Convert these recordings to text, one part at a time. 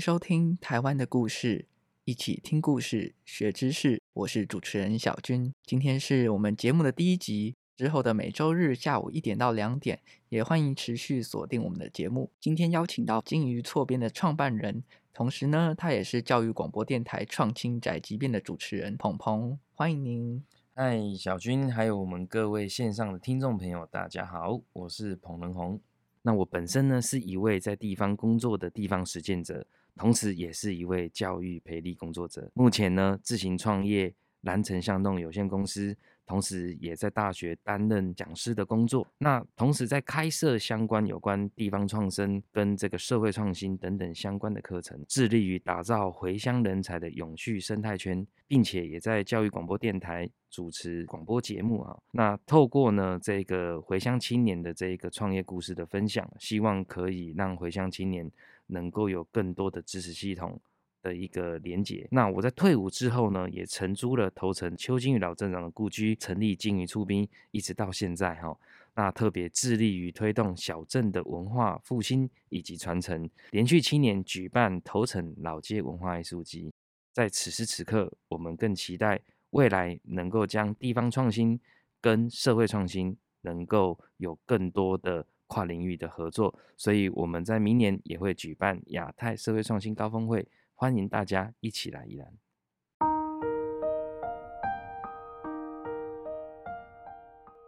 收听《台湾的故事》，一起听故事、学知识。我是主持人小军，今天是我们节目的第一集。之后的每周日下午一点到两点，也欢迎持续锁定我们的节目。今天邀请到鲸鱼错编的创办人，同时呢，他也是教育广播电台创青宅急便的主持人鹏鹏，欢迎您。嗨，小军，还有我们各位线上的听众朋友，大家好，我是彭仁宏。那我本身呢，是一位在地方工作的地方实践者，同时也是一位教育培力工作者。目前呢，自行创业蓝城巷弄有限公司。同时也在大学担任讲师的工作，那同时在开设相关有关地方创生跟这个社会创新等等相关的课程，致力于打造回乡人才的永续生态圈，并且也在教育广播电台主持广播节目啊。那透过呢这个回乡青年的这一个创业故事的分享，希望可以让回乡青年能够有更多的支持系统。的一个连接。那我在退伍之后呢，也承租了头城邱金鱼老镇长的故居，成立金鱼出兵，一直到现在哈。那特别致力于推动小镇的文化复兴以及传承，连续七年举办头城老街文化艺术季。在此时此刻，我们更期待未来能够将地方创新跟社会创新能够有更多的跨领域的合作。所以我们在明年也会举办亚太社会创新高峰会。欢迎大家一起来宜兰。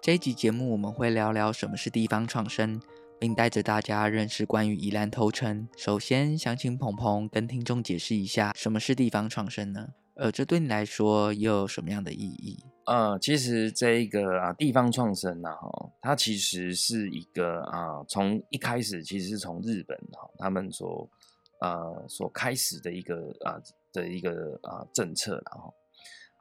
这一集节目我们会聊聊什么是地方创生，并带着大家认识关于宜兰头城。首先，想请鹏鹏跟听众解释一下什么是地方创生呢？呃，这对你来说又有什么样的意义？呃，其实这一个啊，地方创生呢，哈，它其实是一个啊，从一开始其实是从日本哈，他们所。呃，所开始的一个啊、的一个啊、政策，然后，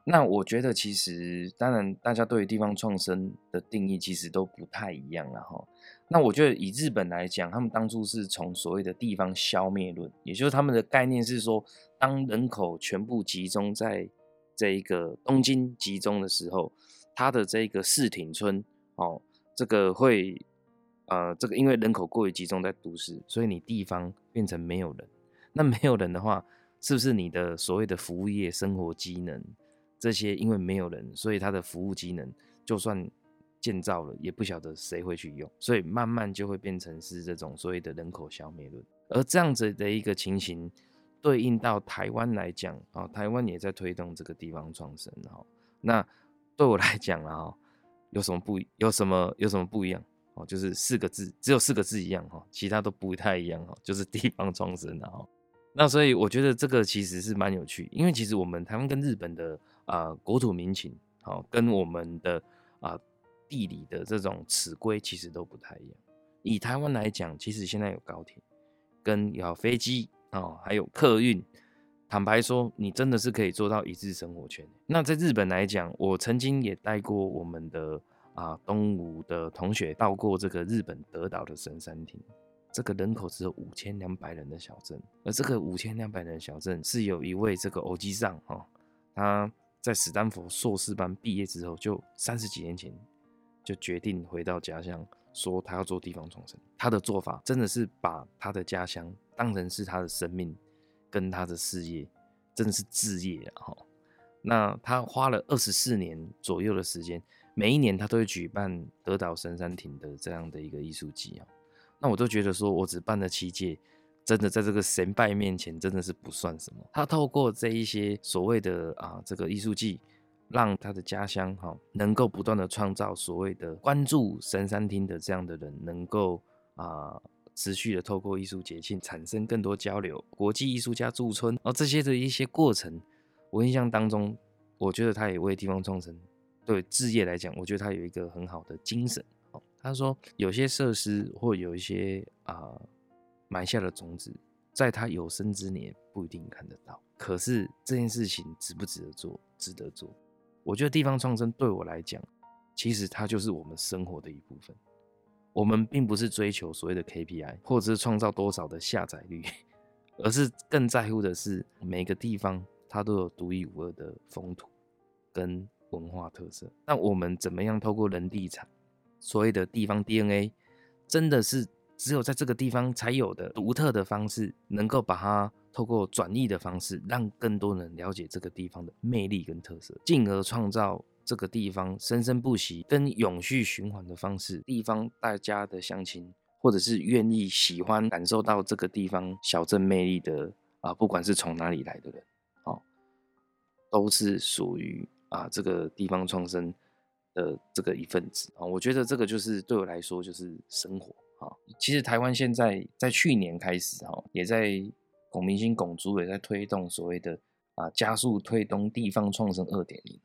那我觉得其实当然大家对于地方创生的定义其实都不太一样，然后，那我觉得以日本来讲，他们当初是从所谓的地方消灭论，也就是他们的概念是说，当人口全部集中在这一个东京集中的时候，它的这个四町村哦，这个会。呃，这个因为人口过于集中在都市，所以你地方变成没有人。那没有人的话，是不是你的所谓的服务业、生活机能这些，因为没有人，所以它的服务机能就算建造了，也不晓得谁会去用，所以慢慢就会变成是这种所谓的人口消灭论。而这样子的一个情形，对应到台湾来讲啊，台湾也在推动这个地方创生哈。那对我来讲啊，有什么不有什么有什么不一样？哦，就是四个字，只有四个字一样哈，其他都不太一样哈，就是地方创生的哈。那所以我觉得这个其实是蛮有趣，因为其实我们台湾跟日本的啊、国土民情，好跟我们的啊、地理的这种尺规其实都不太一样。以台湾来讲，其实现在有高铁，跟有飞机哦，还有客运。坦白说，你真的是可以做到一日生活圈。那在日本来讲，我曾经也带过我们的。啊，东吴的同学到过这个日本德岛的神山町，这个人口只有五千两百人的小镇，而这个五千两百人小镇是有一位这个欧吉桑哈，他在史丹佛硕士班毕业之后，就三十几年前就决定回到家乡，说他要做地方创生。他的做法真的是把他的家乡当成是他的生命跟他的事业，真的是志业哈。那他花了二十四年左右的时间。每一年他都会举办德岛神山町的这样的一个艺术季啊，那我都觉得说，我只办了七届，真的在这个神拜面前真的是不算什么。他透过这一些所谓的啊这个艺术季，让他的家乡哈能够不断的创造所谓的关注神山町的这样的人，能够啊持续的透过艺术节庆产生更多交流，国际艺术家驻村，而这些的一些过程，我印象当中。我觉得他也为地方创生对置业来讲，我觉得他有一个很好的精神。哦他说有些设施或有一些啊、埋下的种子，在他有生之年不一定看得到。可是这件事情值不值得做？值得做。我觉得地方创生对我来讲，其实它就是我们生活的一部分。我们并不是追求所谓的 KPI，或者是创造多少的下载率，而是更在乎的是每个地方它都有独一无二的风土跟文化特色。那我们怎么样透过人地产，所谓的地方 DNA，真的是只有在这个地方才有的独特的方式，能够把它透过转译的方式，让更多人了解这个地方的魅力跟特色，进而创造。这个地方生生不息、跟永续循环的方式，地方大家的乡亲，或者是愿意喜欢感受到这个地方小镇魅力的啊，不管是从哪里来的人，哦，都是属于啊这个地方创生的这个一份子啊。我觉得这个就是对我来说就是生活啊。其实台湾现在在去年开始哈，也在龚明鑫龚主委在推动所谓的啊加速推动地方创生二点零。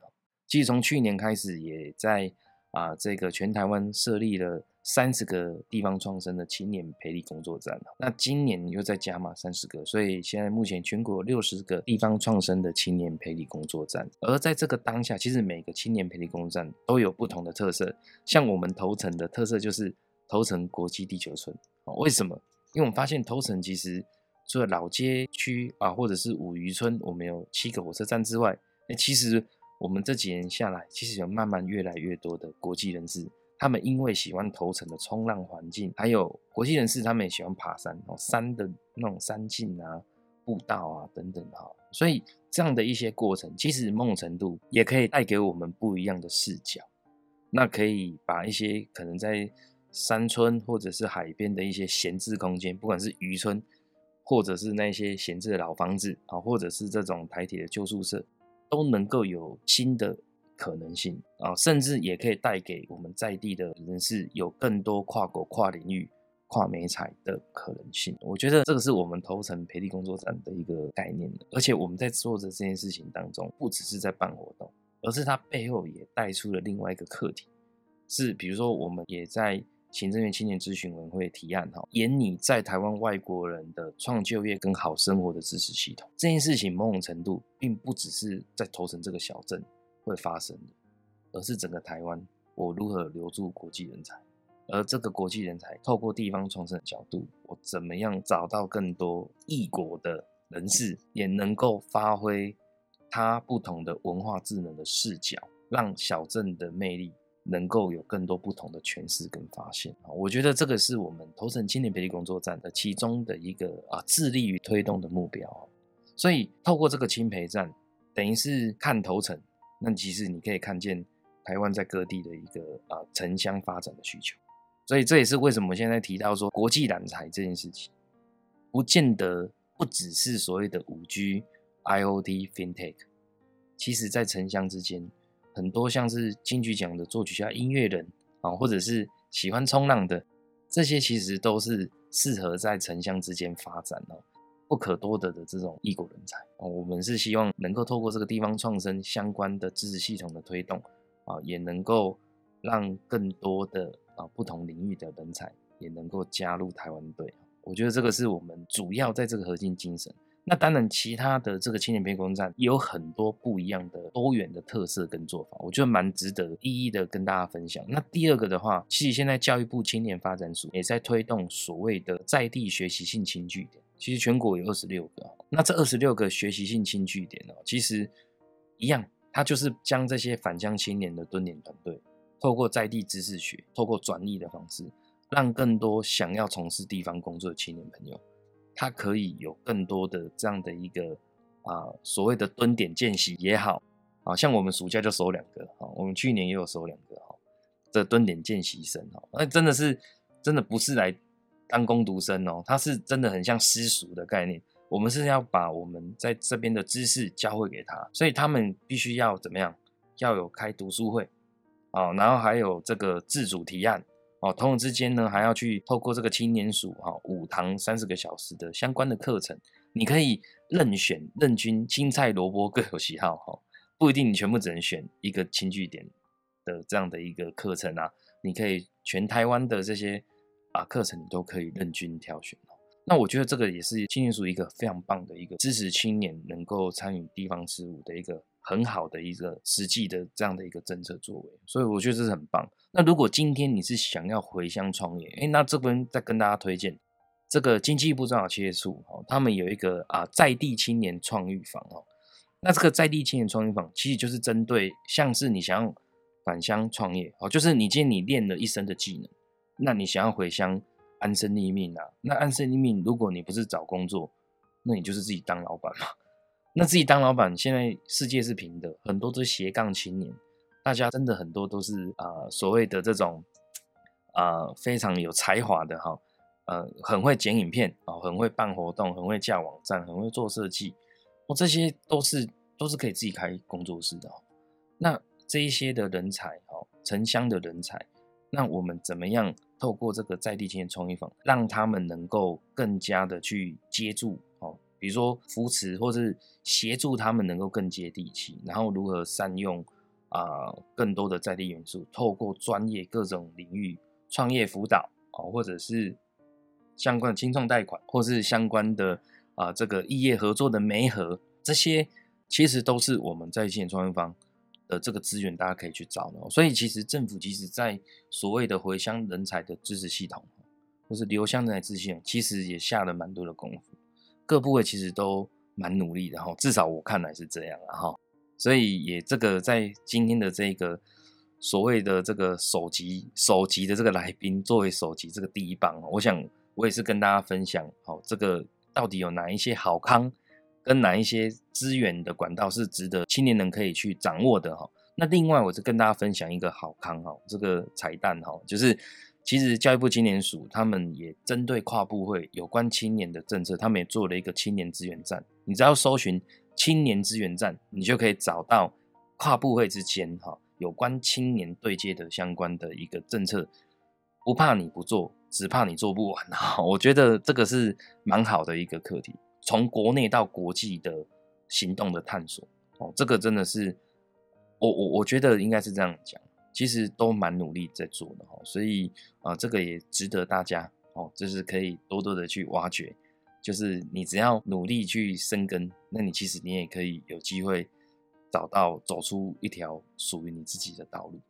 其实从去年开始，也在啊这个全台湾设立了三十个地方创生的青年培力工作站。那今年又再加码三十个，所以现在目前全国六十个地方创生的青年培力工作站。而在这个当下，其实每个青年培力工作站都有不同的特色。像我们头城的特色就是头城国际地球村。为什么？因为我们发现头城其实除了老街区啊，或者是五渔村，我们有七个火车站之外，那其实。我们这几年下来，其实有慢慢越来越多的国际人士，他们因为喜欢头城的冲浪环境，还有国际人士他们也喜欢爬山，哦，山的那种山径啊、步道啊等等哈，所以这样的一些过程，其实某种程度也可以带给我们不一样的视角，那可以把一些可能在山村或者是海边的一些闲置空间，不管是渔村，或者是那些闲置的老房子啊，或者是这种台铁的旧宿舍。都能够有新的可能性啊，甚至也可以带给我们在地的人士有更多跨国、跨领域、跨媒材的可能性。我觉得这个是我们头层培力工作站的一个概念，而且我们在做的这件事情当中，不只是在办活动，而是它背后也带出了另外一个课题，是比如说我们也在。行政院青年咨询委员会提案哈，研拟在台湾外国人的创就业跟好生活的支持系统。这件事情某种程度并不只是在头城这个小镇会发生的，而是整个台湾我如何留住国际人才，而这个国际人才透过地方创生的角度，我怎么样找到更多异国的人士，也能够发挥他不同的文化智能的视角，让小镇的魅力。能够有更多不同的诠释跟发现啊，我觉得这个是我们头城青年培力工作站的其中的一个啊，致力于推动的目标。所以透过这个青培站，等于是看头城，那其实你可以看见台湾在各地的一个啊城乡发展的需求。所以这也是为什么现在提到说国际揽才这件事情，不见得不只是所谓的五 G、IoT、FinTech，其实在城乡之间。很多像是金曲奖的作曲家、音乐人啊，或者是喜欢冲浪的，这些其实都是适合在城乡之间发展哦，不可多得的这种异国人才哦。我们是希望能够透过这个地方创生相关的知识系统的推动啊，也能够让更多的啊不同领域的人才也能够加入台湾队。我觉得这个是我们主要在这个核心精神。那当然，其他的这个青年培力工作站也有很多不一样的多元的特色跟做法，我觉得蛮值得一一的跟大家分享。那第二个的话，其实现在教育部青年发展署也在推动所谓的在地学习性轻据点，其实全国有二十六个。那这二十六个学习性轻据点呢，其实一样，它就是将这些返乡青年的蹲点团队，透过在地知识学，透过转译的方式，让更多想要从事地方工作的青年朋友。它可以有更多的这样的一个啊，所谓的蹲点见习也好啊，像我们暑假就收两个啊，我们去年也有收两个哈，这蹲点见习生哦，那真的是真的不是来当工读生哦，他是真的很像私塾的概念，我们是要把我们在这边的知识教会给他，所以他们必须要怎么样，要有开读书会啊，然后还有这个自主提案。哦，同时之间呢，还要去透过这个青年署哈五堂三十个小时的相关的课程，你可以任选任君，青菜萝卜各有喜好哈。不一定你全部只能选一个轻据点的这样的一个课程啊，你可以全台湾的这些啊课程你都可以任君挑选。那我觉得这个也是青年署一个非常棒的一个支持青年能够参与地方事务的一个很好的一个实际的这样的一个政策作为，所以我觉得这是很棒。那如果今天你是想要回乡创业，哎，那这边再跟大家推荐这个经济部中小企业处哦，他们有一个啊在地青年创育坊哦。那这个在地青年创育坊其实就是针对像是你想要返乡创业哦，就是你今天你练了一身的技能，那你想要回乡。安身立命啊，那安身立命，如果你不是找工作，那你就是自己当老板嘛。那自己当老板，现在世界是平的，很多都是斜杠青年，大家真的很多都是啊、所谓的这种啊、非常有才华的哈，呃，很会剪影片啊，很会办活动，很会架网站，很会做设计，哦，这些都是都是可以自己开工作室的。那这一些的人才哦，城乡的人才，那我们怎么样？透过这个在地青年创育坊，让他们能够更加的去接住，比如说扶持或是协助他们能够更接地气，然后如何善用啊、更多的在地元素，透过专业各种领域创业辅导哦，或者是相关的青创贷款，或是相关的啊、这个异业合作的媒合，这些其实都是我们在线创业方。的这个资源，大家可以去找的。所以，其实政府其实在所谓的回乡人才的支持系统，或是留乡人才支持系统，其实也下了蛮多的功夫。各部位其实都蛮努力的哈，至少我看来是这样了哈。所以，也这个在今天的这个所谓的这个首集首集的这个来宾，作为首集这个第一棒，我想我也是跟大家分享，好，这个到底有哪一些好康。跟哪一些资源的管道是值得青年人可以去掌握的哈？那另外，我是跟大家分享一个好康哈，这个彩蛋哈，就是其实教育部青年署他们也针对跨部会有关青年的政策，他们也做了一个青年资源站。你只要搜寻青年资源站，你就可以找到跨部会之间哈有关青年对接的相关的一个政策。不怕你不做，只怕你做不完哈。我觉得这个是蛮好的一个课题。从国内到国际的行动的探索，哦，这个真的是我我我觉得应该是这样讲，其实都蛮努力在做的哈，所以啊，这个也值得大家哦，就是可以多多的去挖掘，就是你只要努力去深耕，那你其实你也可以有机会找到走出一条属于你自己的道路。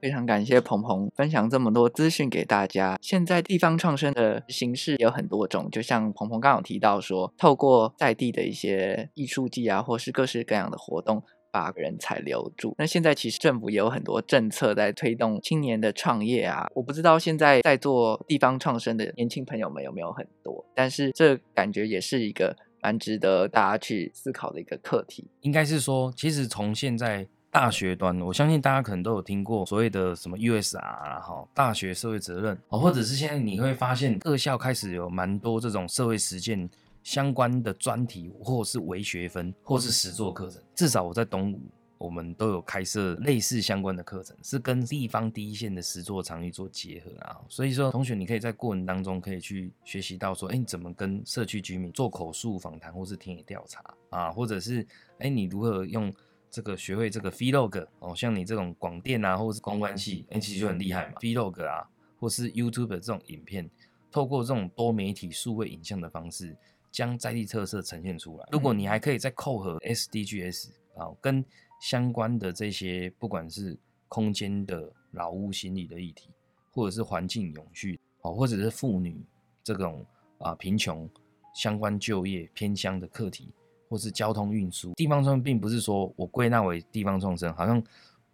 非常感谢鹏鹏分享这么多资讯给大家。现在地方创生的形式有很多种，就像鹏鹏刚刚有提到说，透过在地的一些艺术季啊，或是各式各样的活动，把人才留住。那现在其实政府也有很多政策在推动青年的创业啊。我不知道现在在做地方创生的年轻朋友们有没有很多，但是这感觉也是一个蛮值得大家去思考的一个课题。应该是说，其实从现在。大学端，我相信大家可能都有听过所谓的什么 USR 哈，大学社会责任哦，或者是现在你会发现各校开始有蛮多这种社会实践相关的专题，或是微学分，或是实作课程。至少我在东吴，我们都有开设类似相关的课程，是跟地方第一线的实作场域做结合啊。所以说，同学你可以在过程当中可以去学习到说，哎，你怎么跟社区居民做口述访谈，或是田野调查啊，或者是哎，你如何用。这个学会这个 Vlog 哦，像你这种广电啊，或者是公关系，哎，其实就很厉害嘛。Vlog 啊，或是 YouTube 这种影片，透过这种多媒体数位影像的方式，将在地特色呈现出来。如果你还可以再扣合 SDGs 啊，跟相关的这些，不管是空间的老屋心理的议题，或者是环境永续哦，或者是妇女这种啊贫穷相关就业偏乡的课题。或是交通运输，地方创生并不是说我归纳为地方创生，好像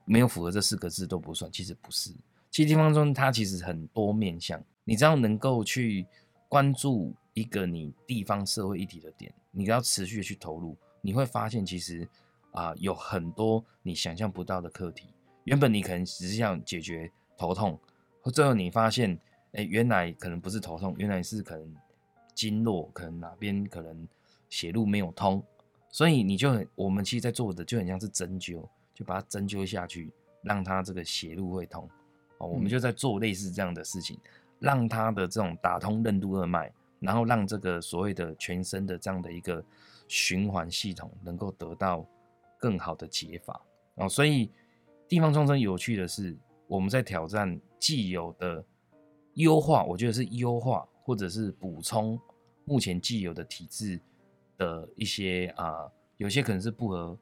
没有符合这四个字都不算。其实不是，其实地方创生它其实很多面向。你只要能够去关注一个你地方社会议题的点，你要持续的去投入，你会发现其实啊、呃、有很多你想象不到的课题。原本你可能只是想解决头痛，最后你发现，哎、欸，原来可能不是头痛，原来是可能经络，可能哪边可能。血路没有通，所以你就很，我们其实在做的就很像是针灸，就把它针灸下去，让它这个血路会通。哦，我们就在做类似这样的事情，让它的这种打通任督二脉，然后让这个所谓的全身的这样的一个循环系统能够得到更好的解法哦。所以地方创生有趣的是，我们在挑战既有的优化，我觉得是优化或者是补充目前既有的体制的一些啊、有些可能是不合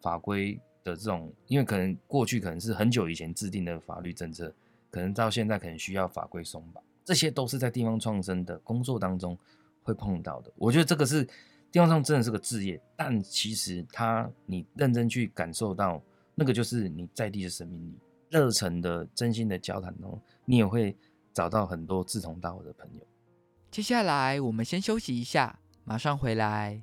法规的这种，因为可能过去可能是很久以前制定的法律政策，可能到现在可能需要法规松绑，这些都是在地方创生的工作当中会碰到的。我觉得这个是地方上真的是个志业，但其实它你认真去感受到，那个就是你在地的生命力、热忱的、真心的交谈中，你也会找到很多志同道合的朋友。接下来我们先休息一下，马上回来。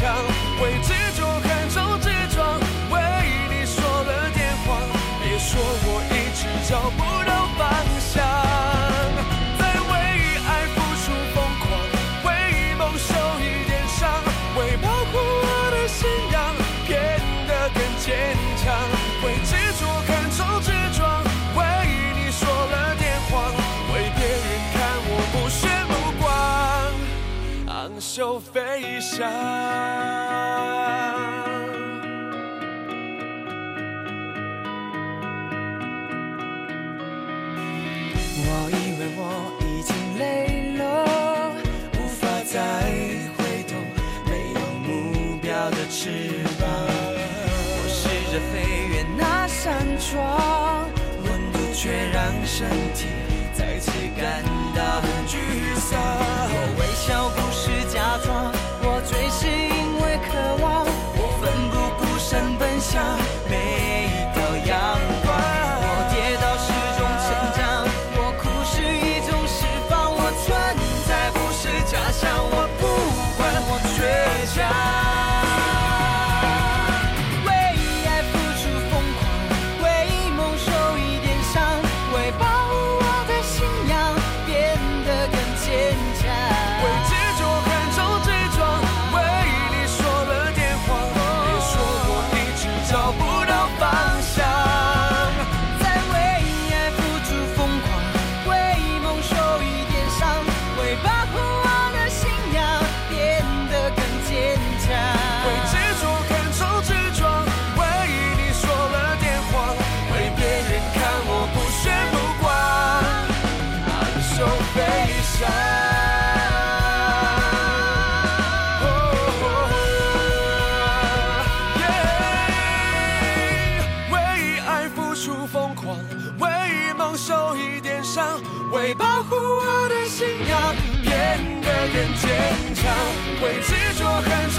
坚飞翔。我以为我已经累了，无法再回头，没有目标的翅膀。我试着飞越那扇窗，温度却让身体感到很沮丧。我微笑不是。假装为执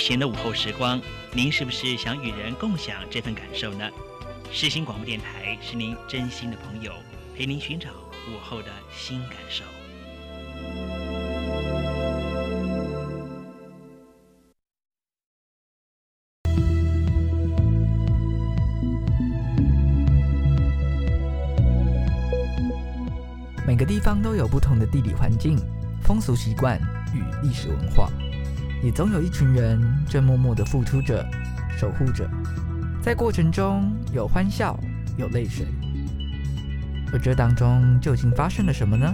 闲的午后时光，您是不是想与人共享这份感受呢？世新广播电台是您真心的朋友，陪您寻找午后的新感受。每个地方都有不同的地理环境、风俗习惯与历史文化，也总有一群人正默默的付出着、守护着，在过程中有欢笑，有泪水。而这当中究竟发生了什么呢？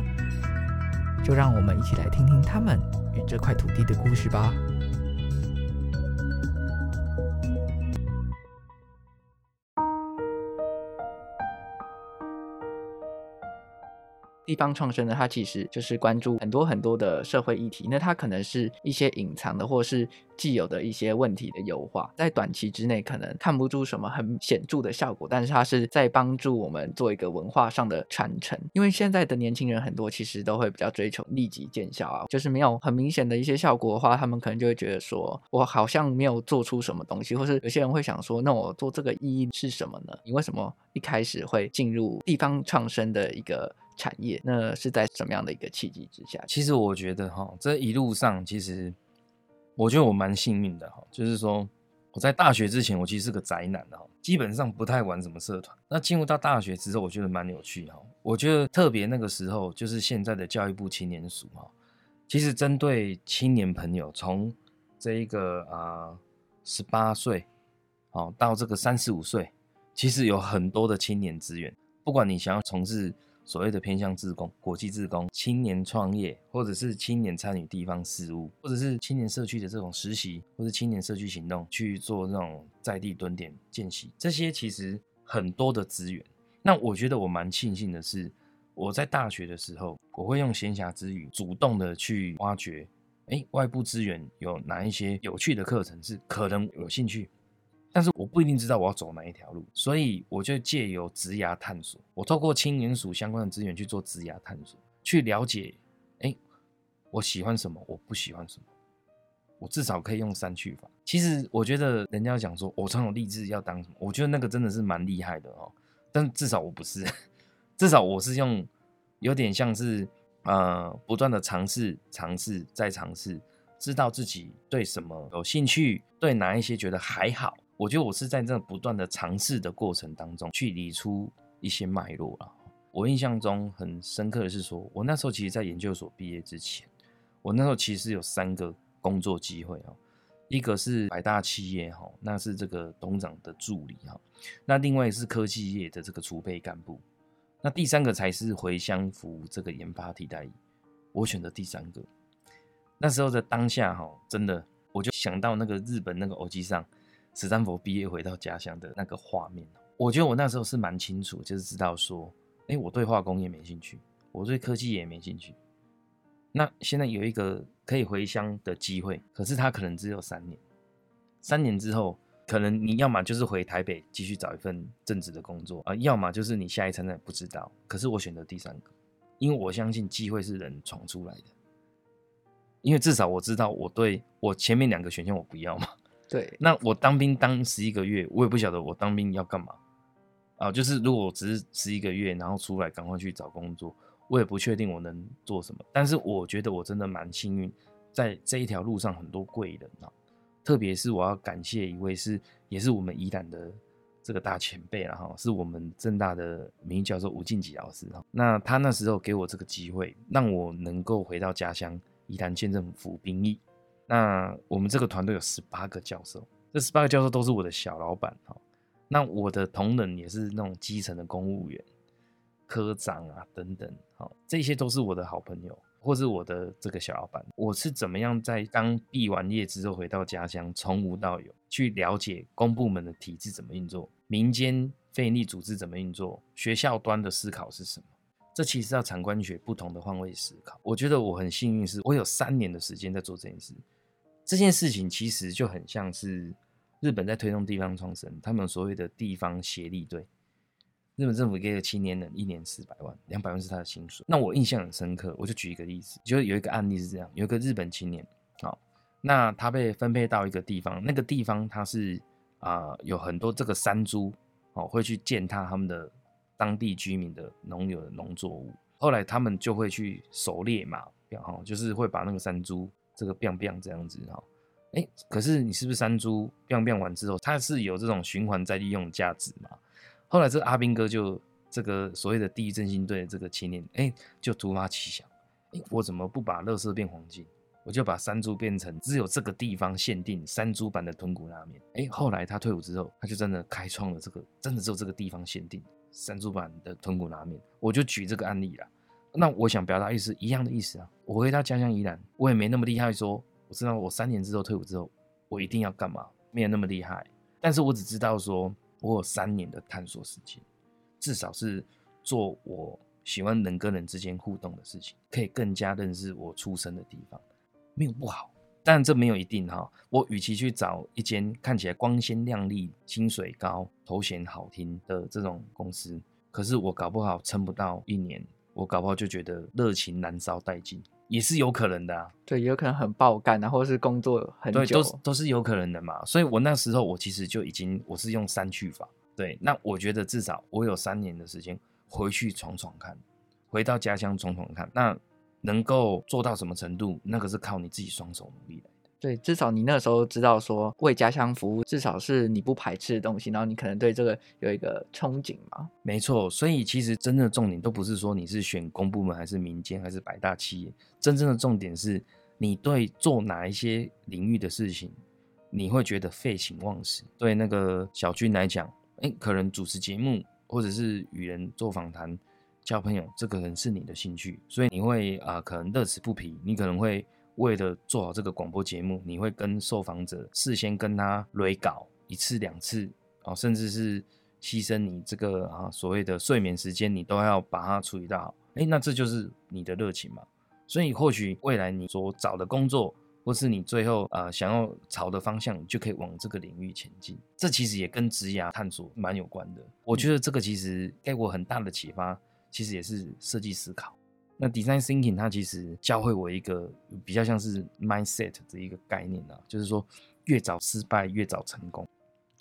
就让我们一起来听听他们与这块土地的故事吧。地方创生呢，它其实就是关注很多很多的社会议题。那它可能是一些隐藏的，或是既有的一些问题的优化，在短期之内可能看不出什么很显著的效果，但是它是在帮助我们做一个文化上的传承。因为现在的年轻人很多其实都会比较追求立即见效啊，就是没有很明显的一些效果的话，他们可能就会觉得说，我好像没有做出什么东西，或是有些人会想说，那我做这个意义是什么呢？你为什么一开始会进入地方创生的一个产业，那是在什么样的一个契机之下？其实我觉得哈，这一路上其实我觉得我蛮幸运的哈，就是说我在大学之前，我其实是个宅男的哈，基本上不太玩什么社团。那进入到大学之后，我觉得蛮有趣哈。我觉得特别那个时候，就是现在的教育部青年署哈，其实针对青年朋友，从这一个啊十八岁哦到这个三十五岁，其实有很多的青年资源，不管你想要从事。所谓的偏向自工、国际自工、青年创业，或者是青年参与地方事务，或者是青年社区的这种实习，或者青年社区行动去做那种在地蹲点见习，这些其实很多的资源。那我觉得我蛮庆幸的是，我在大学的时候，我会用闲暇之余，主动的去挖掘，哎，外部资源有哪一些有趣的课程是可能有兴趣。但是我不一定知道我要走哪一条路，所以我就借由职涯探索，我透过青年署相关的资源去做职涯探索，去了解，哎，我喜欢什么，我不喜欢什么，我至少可以用删去法。其实我觉得人家讲说我从有立志要当什么，我觉得那个真的是蛮厉害的哦。但至少我不是，至少我是用有点像是呃不断的尝试、尝试再尝试，知道自己对什么有兴趣，对哪一些觉得还好。我觉得我是在这不断的尝试的过程当中去理出一些脉络了。我印象中很深刻的是说，我那时候其实，在研究所毕业之前，我那时候其实有三个工作机会哦，一个是百大企业哈，那是这个董事长的助理哈，那另外是科技业的这个储备干部，那第三个才是回乡服务这个研发替代。我选择第三个。那时候的当下哈，真的我就想到那个日本那个耳机上。史丹佛毕业回到家乡的那个画面，我觉得我那时候是蛮清楚，就是知道说，哎，我对化工也没兴趣，我对科技也没兴趣。那现在有一个可以回乡的机会，可是他可能只有三年，三年之后，可能你要么就是回台北继续找一份正职的工作啊，要么就是你下一餐呢不知道。可是我选择第三个，因为我相信机会是人闯出来的，因为至少我知道我对我前面两个选项我不要嘛。对，那我当兵当十一个月，我也不晓得我当兵要干嘛啊。就是如果我只是十一个月，然后出来赶快去找工作，我也不确定我能做什么。但是我觉得我真的蛮幸运，在这一条路上很多贵人啊，特别是我要感谢一位是也是我们宜兰的这个大前辈了哈，是我们政大的名誉教授吴敬吉老师哈。那他那时候给我这个机会，让我能够回到家乡宜兰县政府服兵役。那我们这个团队有十八个教授，这十八个教授都是我的小老板哈。那我的同仁也是那种基层的公务员、科长啊等等，好，这些都是我的好朋友，或是我的这个小老板。我是怎么样在刚毕完业之后回到家乡，从无到有，去了解公部门的体制怎么运作，民间非营利组织怎么运作，学校端的思考是什么？这其实要产官学不同的换位思考。我觉得我很幸运，是我有三年的时间在做这件事。这件事情其实就很像是日本在推动地方创生，他们所谓的地方协力队，日本政府给了青年人一年四百万，两百万是他的薪水。那我印象很深刻，我就举一个例子，就有一个案例是这样：有一个日本青年，好，那他被分配到一个地方，那个地方他是啊、有很多这个山猪哦会去践踏他们的当地居民的农友的农作物。后来他们就会去狩猎嘛，然后，就是会把那个山猪这个 biang biang 这样子哈，哎，可是你是不是山猪 biang biang 完之后，它是有这种循环再利用价值嘛？后来这阿兵哥就这个所谓的地域振兴队的这个青年，哎，就突发奇想，哎，我怎么不把乐色变黄金？我就把山猪变成只有这个地方限定山猪版的豚骨拉面。哎，后来他退伍之后，他就真的开创了这个真的只有这个地方限定。山猪版的豚骨拉面，我就举这个案例了。那我想表达意思一样的意思啊。我回到家乡宜兰，我也没那么厉害说，我知道我三年之后退伍之后，我一定要干嘛，没有那么厉害。但是我只知道说，我有三年的探索时间，至少是做我喜欢人跟人之间互动的事情，可以更加认识我出生的地方，没有不好。但这没有一定哈。我与其去找一间看起来光鲜亮丽、薪水高、头衔好听的这种公司，可是我搞不好撑不到一年，我搞不好就觉得热情燃烧殆尽，也是有可能的啊。对，有可能很爆干，然后是工作很久，对，都是都是有可能的嘛。所以我那时候我其实就已经我是用删去法。对，那我觉得至少我有三年的时间回去闯闯看，回到家乡闯闯看。那能够做到什么程度？那个是靠你自己双手努力的。对，至少你那时候知道说为家乡服务，至少是你不排斥的东西，然后你可能对这个有一个憧憬嘛。没错，所以其实真正的重点都不是说你是选公部门还是民间还是百大企业，真正的重点是你对做哪一些领域的事情，你会觉得废寝忘食。对那个小军来讲，哎，可能主持节目或者是与人做访谈。交朋友，这个人是你的兴趣，所以你会啊、可能乐此不疲。你可能会为了做好这个广播节目，你会跟受访者事先跟他垒稿一次两次、哦，甚至是牺牲你这个啊所谓的睡眠时间，你都要把它处理到好。诶，那这就是你的热情嘛。所以或许未来你所找的工作，或是你最后啊、想要朝的方向，就可以往这个领域前进。这其实也跟职涯探索蛮有关的。我觉得这个其实给我很大的启发。其实也是设计思考。那 design thinking 它其实教会我一个比较像是 mindset 的一个概念啊，就是说越早失败越早成功。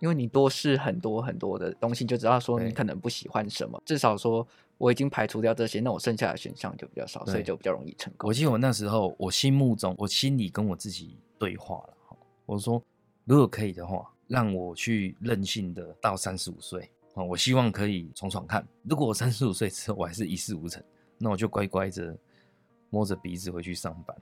因为你多试很多很多的东西，就知道说你可能不喜欢什么。至少说我已经排除掉这些，那我剩下的选项就比较少，所以就比较容易成功。我记得我那时候，我心目中，我心里跟我自己对话了，我说如果可以的话，让我去任性的到三十五岁。啊，我希望可以闯闯看。如果我三十五岁之后我还是一事无成，那我就乖乖着摸着鼻子回去上班。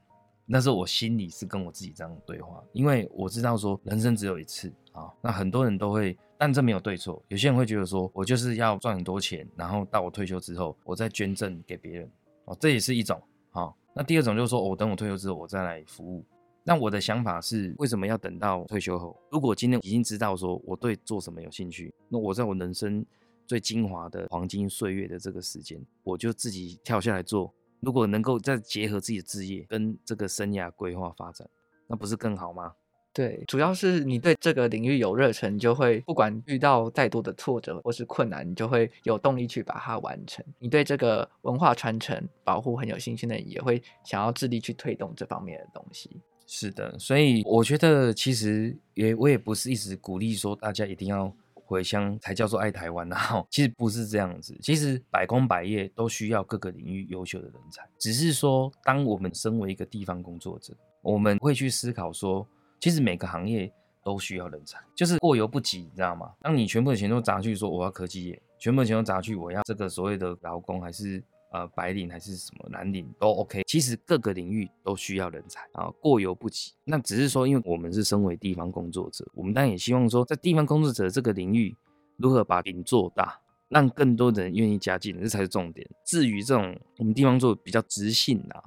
那时候我心里是跟我自己这样对话，因为我知道说人生只有一次啊。那很多人都会，但这没有对错。有些人会觉得说，我就是要赚很多钱，然后到我退休之后，我再捐赠给别人。哦，这也是一种。好，那第二种就是说，我等我退休之后，我再来服务。那我的想法是，为什么要等到退休后？如果今天已经知道说我对做什么有兴趣，那我在我人生最精华的黄金岁月的这个时间，我就自己跳下来做。如果能够再结合自己的职业跟这个生涯规划发展，那不是更好吗？对，主要是你对这个领域有热忱，就会不管遇到再多的挫折或是困难，你就会有动力去把它完成。你对这个文化传承保护很有信心的人，也会想要致力去推动这方面的东西。是的，所以我觉得其实也我也不是一直鼓励说大家一定要回乡才叫做爱台湾，然 后其实不是这样子。其实百工百业都需要各个领域优秀的人才，只是说当我们身为一个地方工作者，我们会去思考说，其实每个行业都需要人才，就是过犹不及，你知道吗？当你全部的钱都砸去说我要科技业，全部的钱都砸去我要这个所谓的劳工还是。呃，白领还是什么蓝领都 OK，其实各个领域都需要人才啊，过犹不及。那只是说，因为我们是身为地方工作者，我们当然也希望说，在地方工作者这个领域，如何把饼做大，让更多人愿意加进，这才是重点。至于这种我们地方做比较直性啊，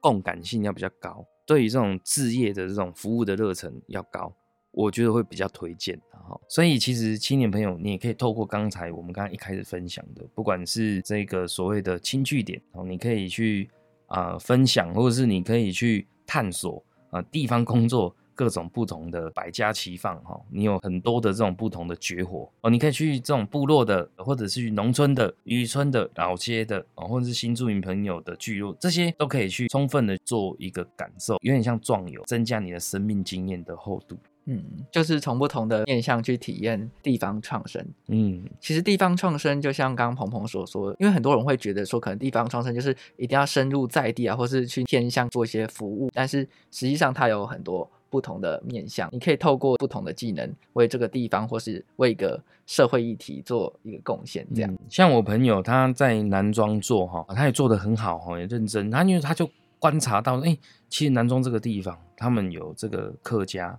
共感性要比较高，对于这种置业的这种服务的热忱要高。我觉得会比较推荐，所以其实青年朋友，你也可以透过刚才我们刚刚一开始分享的，不管是这个所谓的轻据点，你可以去啊、分享，或者是你可以去探索啊、地方工作各种不同的百家齐放哈，你有很多的这种不同的绝活哦，你可以去这种部落的，或者是农村的、渔村的、老街的啊，或者是新住民朋友的聚落，这些都可以去充分的做一个感受，有点像壮游，增加你的生命经验的厚度。嗯，就是从不同的面向去体验地方创生。嗯，其实地方创生就像刚刚鹏鹏所说，因为很多人会觉得说，可能地方创生就是一定要深入在地啊，或是去偏向做一些服务，但是实际上它有很多不同的面向，你可以透过不同的技能为这个地方或是为一个社会议题做一个贡献。这样、嗯，像我朋友他在南庄做哈，他也做得很好哈，也认真。他因为他就观察到，哎、欸，其实南庄这个地方，他们有这个客家。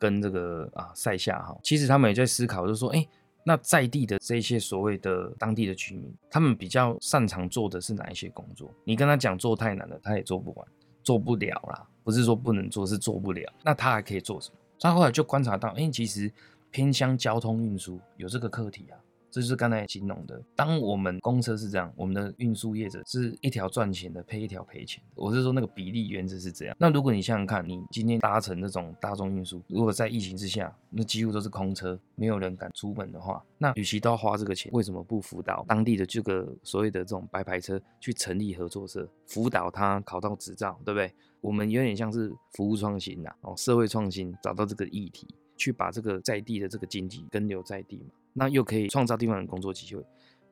跟这个啊塞夏哈，其实他们也在思考，就是说，哎，那在地的这些所谓的当地的居民，他们比较擅长做的是哪一些工作？你跟他讲做太难了，他也做不完，做不了啦。不是说不能做，是做不了。那他还可以做什么？他后来就观察到，哎，其实偏向交通运输有这个课题啊。这就是刚才形容的，当我们公车是这样，我们的运输业者是一条赚钱的配一条赔钱的。我是说那个比例原则是这样。那如果你想想看，你今天搭乘那种大众运输，如果在疫情之下，那几乎都是空车，没有人敢出门的话，那与其都要花这个钱，为什么不辅导当地的这个所谓的这种白牌车去成立合作社，辅导他考到执照，对不对？我们有点像是服务创新呐，哦，社会创新，找到这个议题，去把这个在地的这个经济根留在地嘛。那又可以创造地方的工作机会，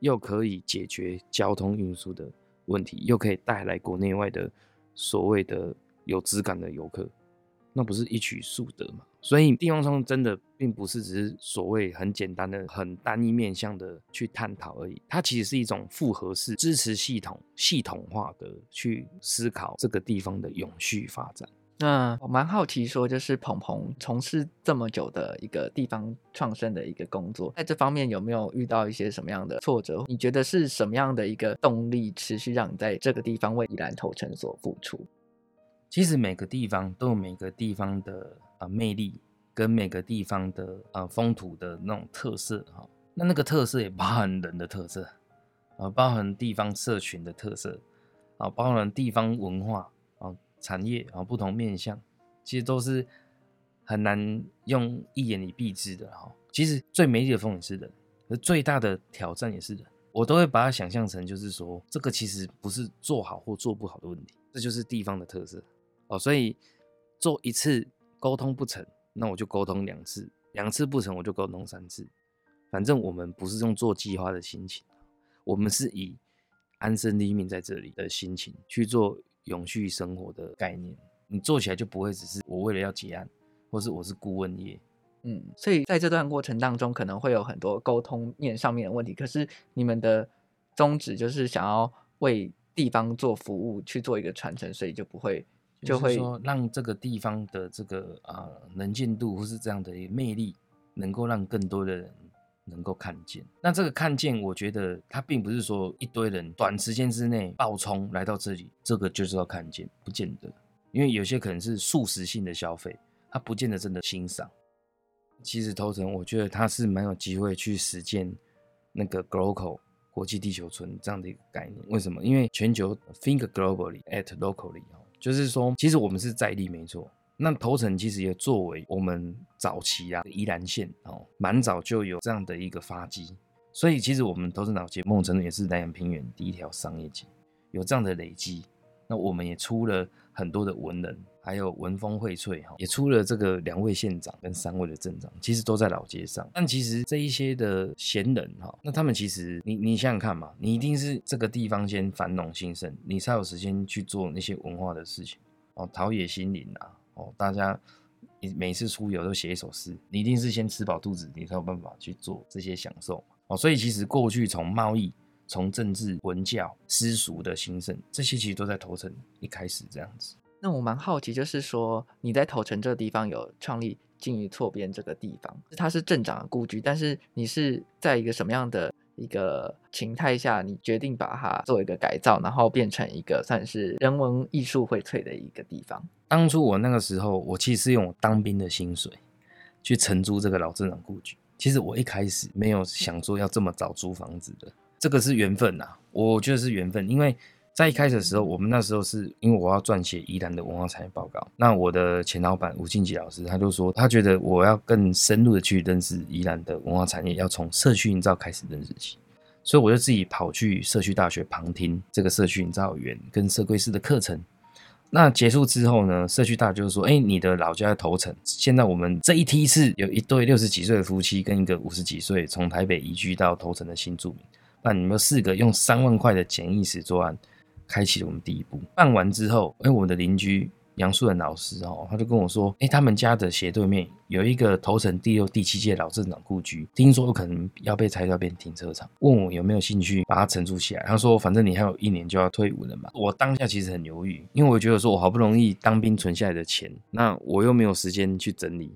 又可以解决交通运输的问题，又可以带来国内外的所谓的有质感的游客，那不是一举数得吗？所以地方创真的并不是只是所谓很简单的、很单一面向的去探讨而已，它其实是一种复合式支持系统、系统化的去思考这个地方的永续发展。那我蛮好奇，说就是鹏鹏从事这么久的一个地方创生的一个工作，在这方面有没有遇到一些什么样的挫折？你觉得是什么样的一个动力，持续让你在这个地方为宜兰投城所付出？其实每个地方都有每个地方的啊魅力，跟每个地方的啊风土的那种特色哈。那那个特色也包含人的特色啊，包含地方社群的特色啊，包含地方文化。产业啊，不同面向，其实都是很难用一言以蔽之的哈。其实最美丽的风景是人，而最大的挑战也是人。我都会把它想象成，就是说，这个其实不是做好或做不好的问题，这就是地方的特色哦。所以做一次沟通不成，那我就沟通两次；两次不成，我就沟通三次。反正我们不是用做计划的心情，我们是以安身立命在这里的心情去做。永续生活的概念，你做起来就不会只是我为了要结案，或是我是顾问业，嗯，所以在这段过程当中，可能会有很多沟通面上面的问题。可是你们的宗旨就是想要为地方做服务，去做一个传承，所以就不会就会说让这个地方的这个啊能见度或是这样的一个魅力，能够让更多的人。能够看见，那这个看见，我觉得它并不是说一堆人短时间之内爆冲来到这里，这个就是要看见，不见得，因为有些可能是速食性的消费，它不见得真的欣赏。其实头城，我觉得他是蛮有机会去实践那个 GLOCAL 国际地球村这样的一个概念。为什么？因为全球 think globally, at locally，就是说，其实我们是在地没错。那头城其实也作为我们早期啊宜兰县哦，蛮早就有这样的一个发迹，所以其实我们头城老街某种程度也是南洋平原第一条商业街，有这样的累积。那我们也出了很多的文人，还有文风荟萃哈，也出了这个两位县长跟三位的镇长，其实都在老街上。但其实这一些的闲人哈，那他们其实你你想想看嘛，你一定是这个地方先繁荣兴盛，你才有时间去做那些文化的事情哦，陶冶心灵啊。哦，大家你每次出游都写一首诗，你一定是先吃饱肚子，你才有办法去做这些享受。哦，所以其实过去从贸易、从政治、文教、私塾的兴盛，这些其实都在头城一开始这样子。那我蛮好奇，就是说你在头城这个地方有创立金鱼厝边这个地方，它是镇长的故居，但是你是在一个什么样的？一个情态下，你决定把它做一个改造，然后变成一个算是人文艺术荟萃的一个地方。当初我那个时候，我其实是用我当兵的薪水去承租这个老镇长故居。其实我一开始没有想说要这么早租房子的，这个是缘分呐、我觉得是缘分，因为。在一开始的时候，我们那时候是因为我要撰写宜兰的文化产业报告。那我的前老板吴庆吉老师他就说，他觉得我要更深入的去认识宜兰的文化产业，要从社区营造开始认识起。所以我就自己跑去社区大学旁听这个社区营造员跟社规师的课程，那结束之后呢，社区大就是说，哎，你的老家在头城，现在我们这一梯次有一对六十几岁的夫妻跟一个五十几岁从台北移居到头城的新住民，那你们四个用三万块的简易式作案，开启了我们第一步。办完之后，哎，我们的邻居。杨树仁老师哦，他就跟我说：“哎，他们家的斜对面有一个头城第六、第七届老镇长故居，听说可能要被拆掉变停车场，问我有没有兴趣把它承租起来。”他说：“反正你还有一年就要退伍了嘛。”我当下其实很犹豫，因为我觉得说我好不容易当兵存下来的钱，那我又没有时间去整理，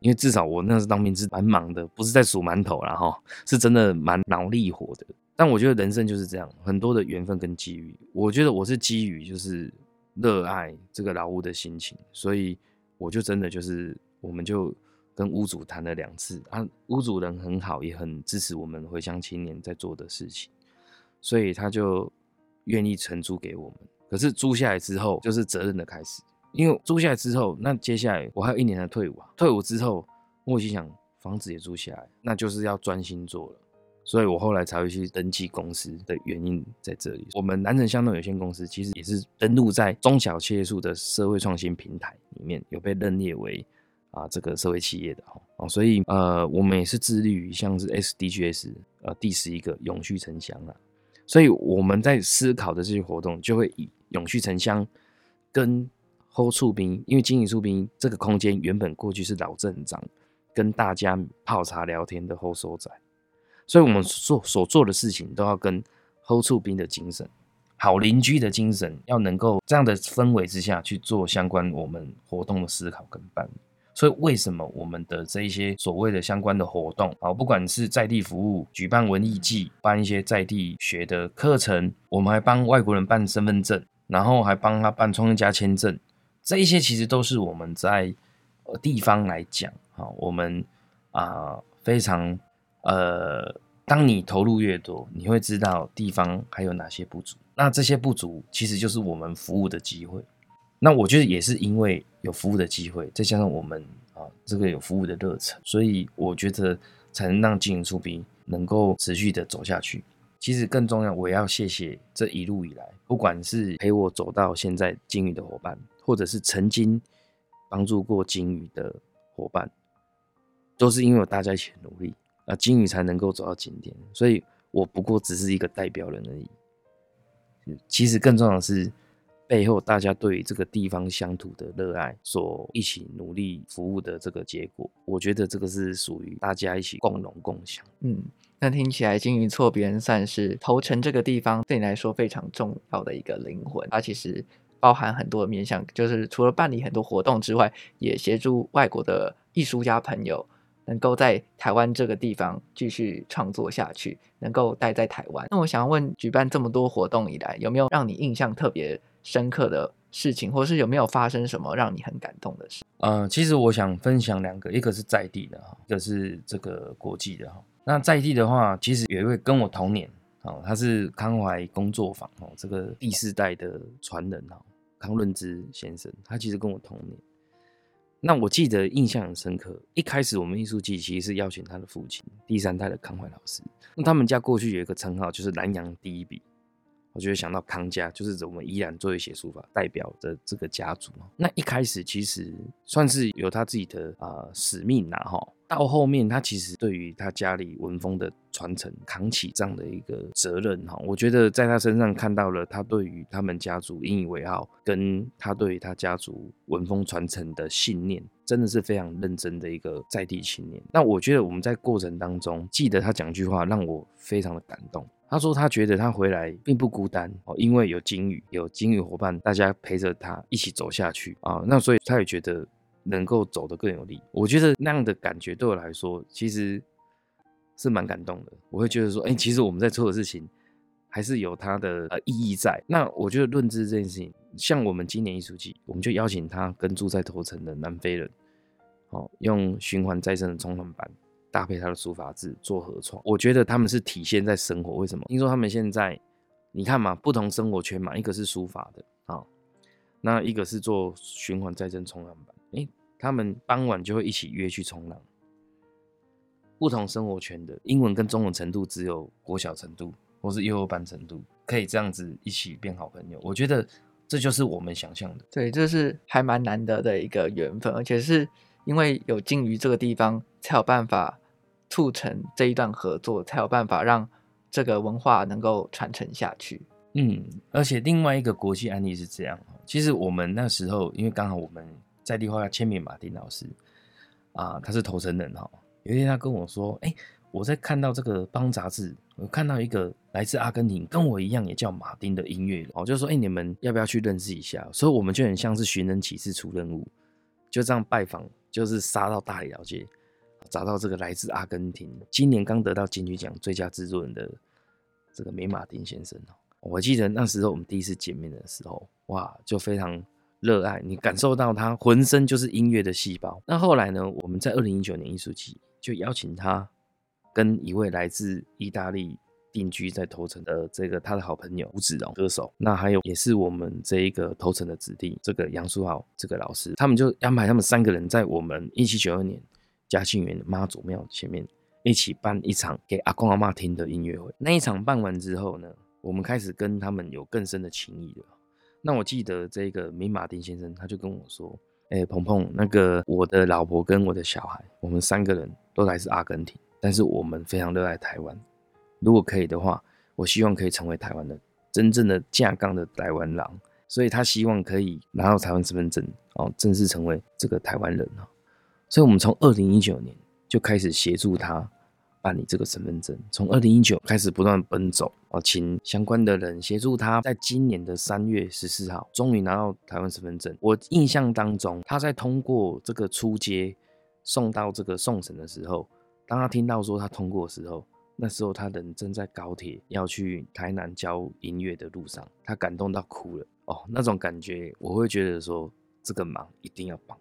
因为至少我那时当兵是蛮忙的，不是在数馒头啦哈，是真的蛮脑力活的。但我觉得人生就是这样，很多的缘分跟机遇。我觉得我是基于就是。热爱这个老屋的心情，所以我就真的就是，我们就跟屋主谈了两次啊，屋主人很好，也很支持我们回乡青年在做的事情，所以他就愿意承租给我们。可是租下来之后，就是责任的开始，因为租下来之后，那接下来我还有一年的退伍啊，退伍之后，我心想房子也租下来，那就是要专心做了。所以我后来才会去登记公司的原因在这里。我们南城香农有限公司其实也是登录在中小企业数的社会创新平台里面，有被认列为啊这个社会企业的哦。所以呃，我们也是致力于像是 SDGs 呃第十一个永续城乡啊。所以我们在思考的这些活动，就会以永续城乡跟后厝边，因为经营厝边这个空间原本过去是老镇长跟大家泡茶聊天的后所在。所以，我们做所做的事情都要跟好厝边的精神、好邻居的精神，要能够这样的氛围之下去做相关我们活动的思考跟办。所以，为什么我们的这一些所谓的相关的活动啊，不管是在地服务、举办文艺季、办一些在地学的课程，我们还帮外国人办身份证，然后还帮他办创业家签证，这一些其实都是我们在地方来讲啊，我们啊非常。呃，当你投入越多，你会知道地方还有哪些不足。那这些不足其实就是我们服务的机会。那我觉得也是因为有服务的机会，再加上我们啊这个有服务的热忱，所以我觉得才能让经营出兵能够持续的走下去。其实更重要，我也要谢谢这一路以来，不管是陪我走到现在经营的伙伴，或者是曾经帮助过经营的伙伴，都是因为有大家一起努力。啊，金鱼才能够走到今天，所以我不过只是一个代表人而已。其实更重要的是，背后大家对这个地方乡土的热爱，所一起努力服务的这个结果，我觉得这个是属于大家一起共荣共享。嗯，那听起来金鱼错别人算是头城这个地方对你来说非常重要的一个灵魂。它其实包含很多的面向，就是除了办理很多活动之外，也协助外国的艺术家朋友。能够在台湾这个地方继续创作下去，能够待在台湾。那我想要问，举办这么多活动以来，有没有让你印象特别深刻的事情，或是有没有发生什么让你很感动的事？呃，其实我想分享两个，一个是在地的哈，一个是这个国际的哈。那在地的话，其实有一位跟我同年，哦，他是康怀工作坊哦，这个第四代的传人哈，康润之先生，他其实跟我同年。那我记得印象很深刻，一开始我们艺术季其实是邀请他的父亲，第三代的康怀老师。那他们家过去有一个称号，就是南洋第一笔。我就会想到康家，就是我们依然作为写书法代表的这个家族。那一开始其实算是有他自己的啊、使命呐，哈。到后面他其实对于他家里文风的传承，扛起这样的一个责任哈。我觉得在他身上看到了他对于他们家族引以为傲，跟他对于他家族文风传承的信念，真的是非常认真的一个在地青年。那我觉得我们在过程当中，记得他讲句话，让我非常的感动。他说他觉得他回来并不孤单哦，因为有金鱼，有金鱼伙伴，大家陪着他一起走下去啊。那所以他也觉得能够走得更有力。我觉得那样的感觉对我来说其实是蛮感动的。我会觉得说，哎，其实我们在做的事情还是有它的呃意义在。那我觉得论资这件事情，像我们今年艺术季，我们就邀请他跟住在头城的南非人，哦，用循环再生的冲浪板。搭配他的书法字做合创，我觉得他们是体现在生活。为什么？听说他们现在，你看嘛，不同生活圈嘛，一个是书法的啊，那一个是做循环再生冲浪板。他们傍晚就会一起约去冲浪。不同生活圈的英文跟中文程度只有国小程度或是幼儿班程度，可以这样子一起变好朋友。我觉得这就是我们想象的。对，这是还蛮难得的一个缘分，而且是因为有鲸鱼这个地方，才有办法促成这一段合作，才有办法让这个文化能够传承下去。嗯，而且另外一个国际案例是这样，其实我们那时候因为刚好我们在地化签名马丁老师啊，他是头城人哈，有一天他跟我说，哎。我在看到这个邦杂志，我看到一个来自阿根廷，跟我一样也叫马丁的音乐人，哦，就说，哎、你们要不要去认识一下？所以我们就很像是寻人启事出任务，就这样拜访，就是杀到大理老街，找到这个来自阿根廷，今年刚得到金曲奖最佳制作人的这个梅马丁先生。我记得那时候我们第一次见面的时候，哇，就非常热爱，你感受到他浑身就是音乐的细胞。那后来呢，我们在二零一九年艺术季就邀请他。跟一位来自意大利定居在头城的这个他的好朋友吴子龙歌手，那还有也是我们这一个头城的子弟，这个杨书豪这个老师，他们就安排他们三个人在我们一七九二年嘉庆园妈祖庙前面一起办一场给阿公阿嬷听的音乐会。那一场办完之后呢，我们开始跟他们有更深的情谊了。那我记得这个明马丁先生他就跟我说：“哎、欸，鹏鹏，那个我的老婆跟我的小孩，我们三个人都来自阿根廷。”但是我们非常热爱台湾，如果可以的话，我希望可以成为台湾的真正的正港的台湾狼，所以他希望可以拿到台湾身份证，哦，正式成为这个台湾人。所以我们从二零一九年就开始协助他办理这个身份证，从二零一九开始不断奔走，哦，请相关的人协助他，在今年的三月十四号，终于拿到台湾身份证。我印象当中，他在通过这个出街送到这个送审的时候。当他听到说他通过的时候，那时候他人正在高铁要去台南教音乐的路上，他感动到哭了哦，那种感觉我会觉得说这个忙一定要帮。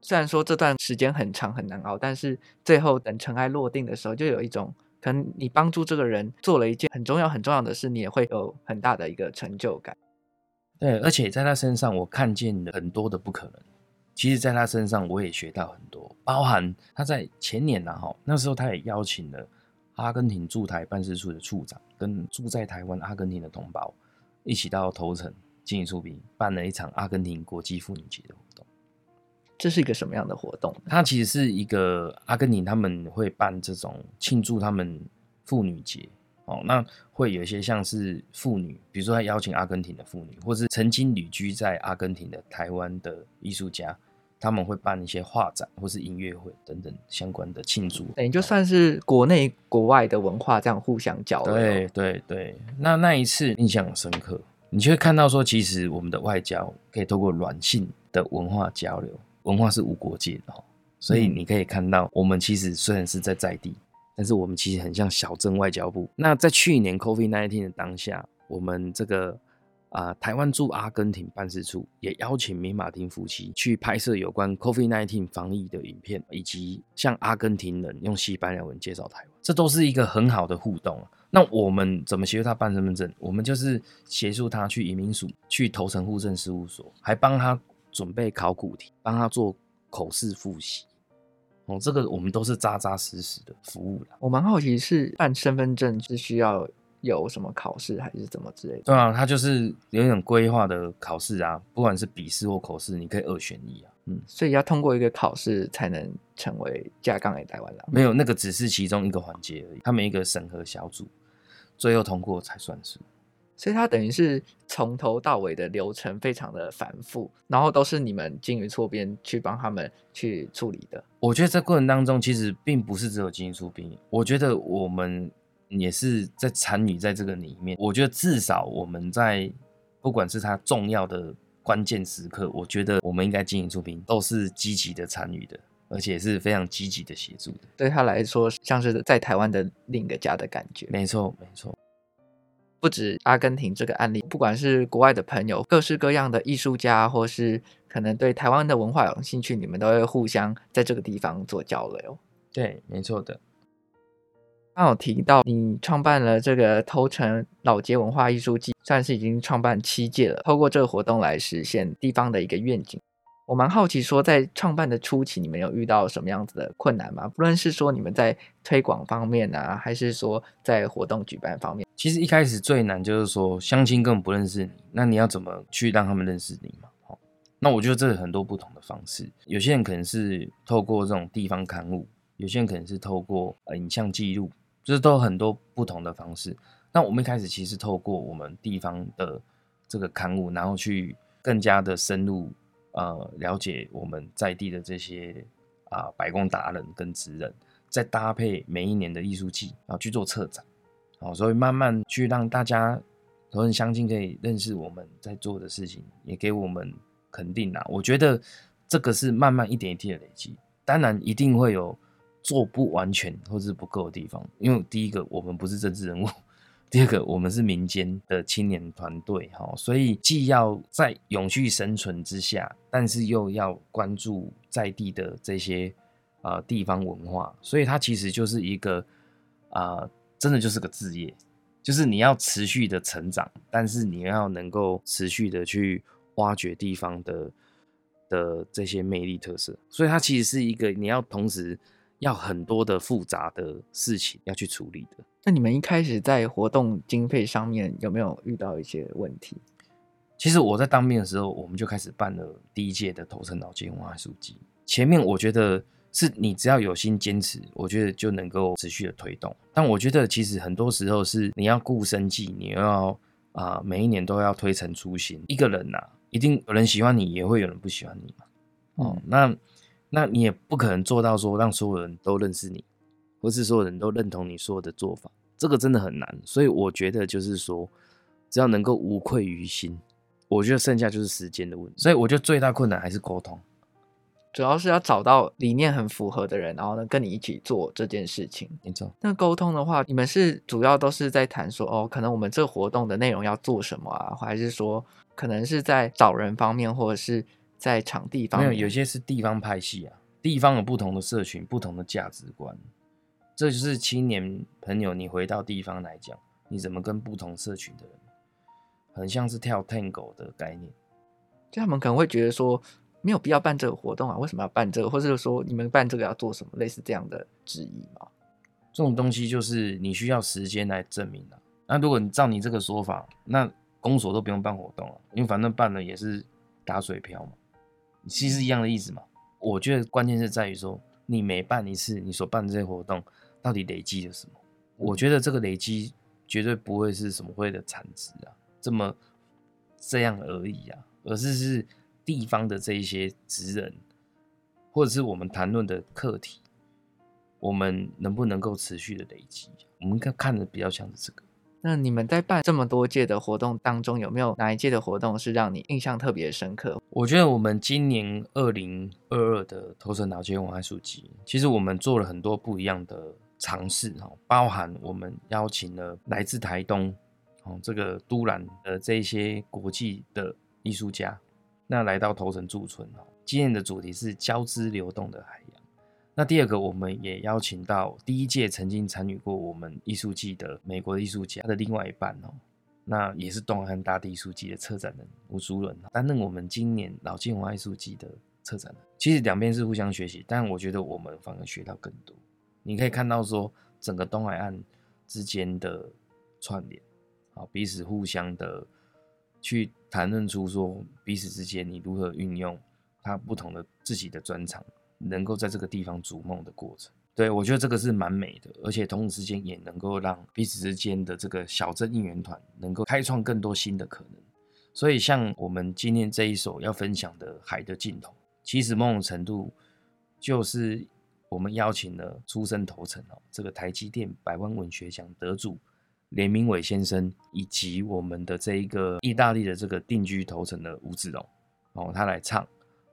虽然说这段时间很长很难熬，但是最后等尘埃落定的时候，就有一种可能你帮助这个人做了一件很重要很重要的事，你也会有很大的一个成就感。对，而且在他身上我看见了很多的不可能。其实，在他身上我也学到很多，包含他在前年呐，哈，那时候他也邀请了阿根廷驻台办事处的处长，跟住在台湾阿根廷的同胞一起到头城进行出兵，办了一场阿根廷国际妇女节的。这是一个什么样的活动？它其实是一个阿根廷他们会办这种庆祝他们妇女节哦，那会有一些像是妇女，比如说他邀请阿根廷的妇女，或是曾经旅居在阿根廷的台湾的艺术家。他们会办一些画展或是音乐会等等相关的庆祝，等于就算是国内国外的文化这样互相交流。对对对，那那一次印象很深刻，你就会看到说，其实我们的外交可以透过软性的文化交流，文化是无国界的，所以你可以看到，我们其实虽然是在在地，但是我们其实很像小镇外交部。那在去年 COVID-19 的当下，我们这个。啊、呃，台湾驻阿根廷办事处也邀请米马丁夫妻去拍摄有关 COVID-19 防疫的影片，以及向阿根廷人用西班牙文介绍台湾，这都是一个很好的互动。那我们怎么协助他办身份证？我们就是协助他去移民署、去投诚户政事务所，还帮他准备考古题，帮他做口试复习。哦，这个我们都是扎扎实实的服务了。我蛮好奇，是办身份证是需要？有什么考试还是怎么之类的？对啊，它就是有一种规划的考试啊，不管是笔试或口试，你可以二选一啊。嗯，所以要通过一个考试才能成为正港的台湾人。没有，那个只是其中一个环节而已。他们一个审核小组，最后通过才算数。所以它等于是从头到尾的流程非常的繁复，然后都是你们鲸鱼厝边去帮他们去处理的。我觉得这过程当中其实并不是只有鲸鱼厝边，我觉得我们。也是在参与在这个里面，我觉得至少我们在不管是他重要的关键时刻，我觉得我们应该进行出品都是积极的参与的，而且是非常积极的协助的。对他来说，像是在台湾的另一个家的感觉。没错，没错。不止阿根廷这个案例，不管是国外的朋友，各式各样的艺术家，或是可能对台湾的文化有兴趣，你们都会互相在这个地方做交流。对，没错的。刚有提到你创办了这个头城老街文化艺术季，算是已经创办七届了。透过这个活动来实现地方的一个愿景。我蛮好奇，说在创办的初期，你们有遇到什么样子的困难吗？不论是说你们在推广方面啊，还是说在活动举办方面。其实一开始最难就是说，相亲根本不认识你，那你要怎么去让他们认识你嘛？好，那我觉得这是很多不同的方式，有些人可能是透过这种地方刊物，有些人可能是透过呃影像记录，就是都有很多不同的方式。那我们一开始其实透过我们地方的这个刊物，然后去更加的深入。呃，了解我们在地的这些啊、呃、百工达人跟职人，再搭配每一年的艺术季啊去做策展，好，所以慢慢去让大家都很相信可以认识我们在做的事情，也给我们肯定啊。我觉得这个是慢慢一点一滴的累积，当然一定会有做不完全或是不够的地方，因为第一个我们不是政治人物。第二个，我们是民间的青年团队，哈，所以既要在永续生存之下，但是又要关注在地的这些啊、呃、地方文化，所以它其实就是一个啊、真的就是个志业，就是你要持续的成长，但是你要能够持续的去挖掘地方的的这些魅力特色，所以它其实是一个你要同时要很多的复杂的事情要去处理的。那你们一开始在活动经费上面有没有遇到一些问题？其实我在当兵的时候，我们就开始办了第一届的头层脑筋文化书籍。前面我觉得是你只要有心坚持，我觉得就能够持续的推动。但我觉得其实很多时候是你要顾生计，你要啊、呃、每一年都要推陈出新。一个人呐、啊，一定有人喜欢你，也会有人不喜欢你嘛。哦、嗯，那那你也不可能做到说让所有人都认识你，或是所有人都认同你所有的做法。这个真的很难，所以我觉得就是说，只要能够无愧于心，我觉得剩下就是时间的问题。所以我觉得最大困难还是沟通，主要是要找到理念很符合的人，然后呢跟你一起做这件事情。没错。那沟通的话，你们是主要都是在谈说，哦，可能我们这活动的内容要做什么啊？还是说，可能是在找人方面，或者是在场地方面？没有，有些是地方派系啊，地方有不同的社群，不同的价值观。这就是青年朋友，你回到地方来讲，你怎么跟不同社群的人，很像是跳 Tango 的概念，就他们可能会觉得说，没有必要办这个活动啊，为什么要办这个？或者说你们办这个要做什么？类似这样的质疑吗？这种东西就是你需要时间来证明的。那如果你照你这个说法，那公所都不用办活动了，因为反正办了也是打水漂嘛，其实一样的意思嘛。我觉得关键是在于说，你每办一次，你所办的这些活动。到底累积了什么？我觉得这个累积绝对不会是什么会的产值啊，这么这样而已啊，而是是地方的这一些职人，或者是我们谈论的课题，我们能不能够持续的累积？我们看看的比较像是这个。那你们在办这么多届的活动当中，有没有哪一届的活动是让你印象特别深刻？我觉得我们今年二零二二的头城老街文化书籍，其实我们做了很多不一样的。尝试哈，包含我们邀请了来自台东哦，这个都兰的这些国际的艺术家，那来到头城驻村哦。今年的主题是交织流动的海洋。那第二个，我们也邀请到第一届曾经参与过我们艺术季的美国的艺术家的另外一半哦，那也是东汉大地艺术季的策展人吴淑伦，担任我们今年老街文化艺术季的策展人。其实两边是互相学习，但我觉得我们反而学到更多。你可以看到说，整个东海岸之间的串联，啊，彼此互相的去谈论出说彼此之间你如何运用他不同的自己的专长，能够在这个地方逐梦的过程。对，我觉得这个是蛮美的，而且同时之间也能够让彼此之间的这个小镇应援团能够开创更多新的可能。所以，像我们今天这一首要分享的《海的尽头》，其实某种程度就是。我们邀请了出身头城哦，这个台积电百万文学奖得主连明伟先生，以及我们的这一个意大利的这个定居头城的吴子龙哦，他来唱。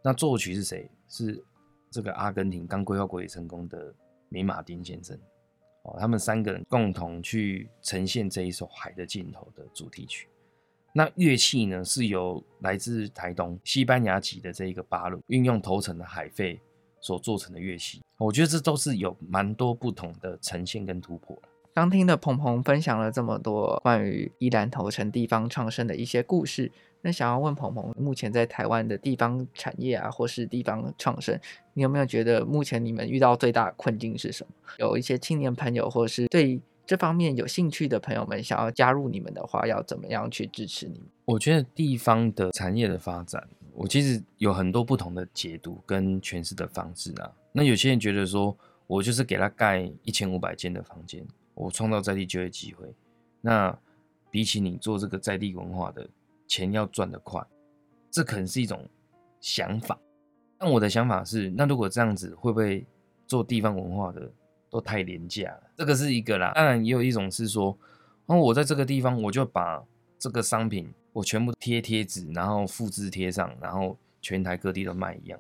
那作曲是谁？是这个阿根廷刚规划国礼成功的米马丁先生哦。他们三个人共同去呈现这一首《海的尽头》的主题曲。那乐器呢，是由来自台东西班牙籍的这一个巴鲁运用头城的海废。所做成的乐器，我觉得这都是有蛮多不同的呈现跟突破。刚听的鹏鹏分享了这么多关于伊兰头城地方创生的一些故事，那想要问鹏鹏，目前在台湾的地方产业啊，或是地方创生，你有没有觉得目前你们遇到最大的困境是什么？有一些青年朋友，或是对这方面有兴趣的朋友们，想要加入你们的话，要怎么样去支持你们？我觉得地方的产业的发展，我其实有很多不同的解读跟诠释的方式啊。那有些人觉得说，我就是给他盖一千五百间的房间，我创造在地就业机会。那比起你做这个在地文化的钱要赚得快，这可能是一种想法。但我的想法是，那如果这样子，会不会做地方文化的都太廉价了？这个是一个啦。当然也有一种是说，那我在这个地方，我就把这个商品。我全部贴贴纸，然后复制贴上，然后全台各地都卖一样，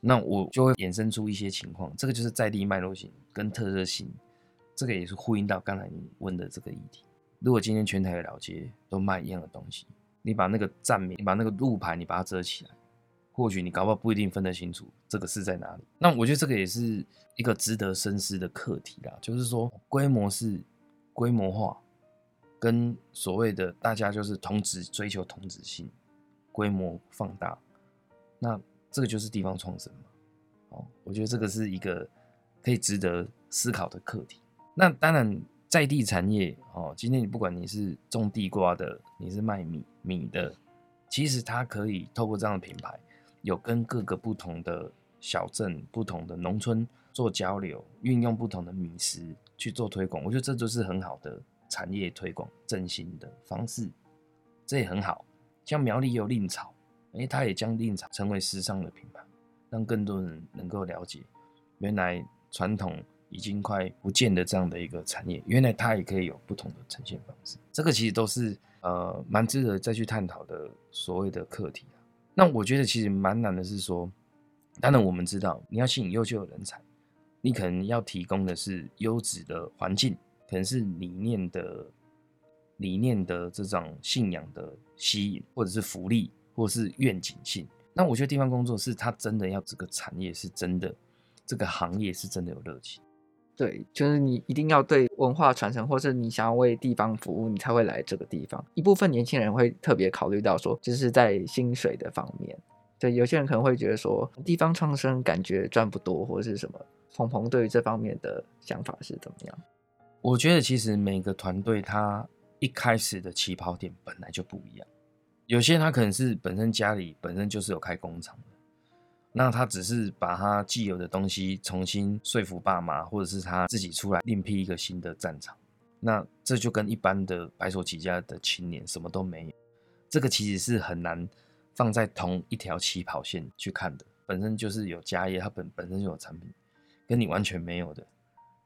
那我就会衍生出一些情况。这个就是在地脉络型跟特色性，这个也是呼应到刚才你问的这个议题。如果今天全台的老街都卖一样的东西，你把那个站名，你把那个路牌，你把它遮起来，或许你搞不好不一定分得清楚这个是在哪里。那我觉得这个也是一个值得深思的课题啦，就是说规模是规模化。跟所谓的大家就是同质追求同质性，规模放大，那这个就是地方创生嘛。哦，我觉得这个是一个可以值得思考的课题。那当然在地产业哦，今天你不管你是种地瓜的，你是卖米米的，其实它可以透过这样的品牌，有跟各个不同的小镇、不同的农村做交流，运用不同的米食去做推广。我觉得这就是很好的。产业推广振兴的方式，这也很好。像苗栗也有令草，诶，它也将令草成为时尚的品牌，让更多人能够了解，原来传统已经快不见的这样的一个产业，原来它也可以有不同的呈现方式。这个其实都是呃蛮值得再去探讨的所谓的课题。那我觉得其实蛮难的是说，当然我们知道你要吸引优秀的人才，你可能要提供的是优质的环境。可能是理念的、理念的这种信仰的吸引，或者是福利，或者是愿景性。那我觉得地方工作是他真的要这个产业是真的，这个行业是真的有热情。对，就是你一定要对文化传承，或是你想要为地方服务，你才会来这个地方。一部分年轻人会特别考虑到说，就是在薪水的方面。对，有些人可能会觉得说，地方创生感觉赚不多，或者是什么。鹏鹏对于这方面的想法是怎么样？我觉得其实每个团队他一开始的起跑点本来就不一样，有些他可能是本身家里本身就是有开工厂的，那他只是把他既有的东西重新说服爸妈，或者是他自己出来另辟一个新的战场，那这就跟一般的白手起家的青年什么都没有，这个其实是很难放在同一条起跑线去看的，本身就是有家业，他本本身就有产品，跟你完全没有的。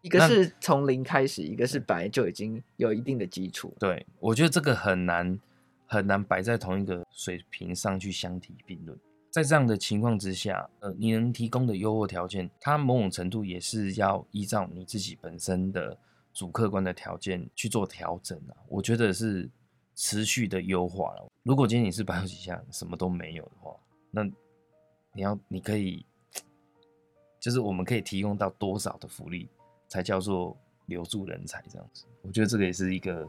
一个是从零开始，一个是本来就已经有一定的基础。对，我觉得这个很难很难摆在同一个水平上去相提并论。在这样的情况之下，呃，你能提供的优渥条件，它某种程度也是要依照你自己本身的主客观的条件去做调整啊。我觉得是持续的优化了。如果今天你是白手起家，什么都没有的话，那你要你可以，就是我们可以提供到多少的福利？才叫做留住人才这样子，我觉得这个也是一个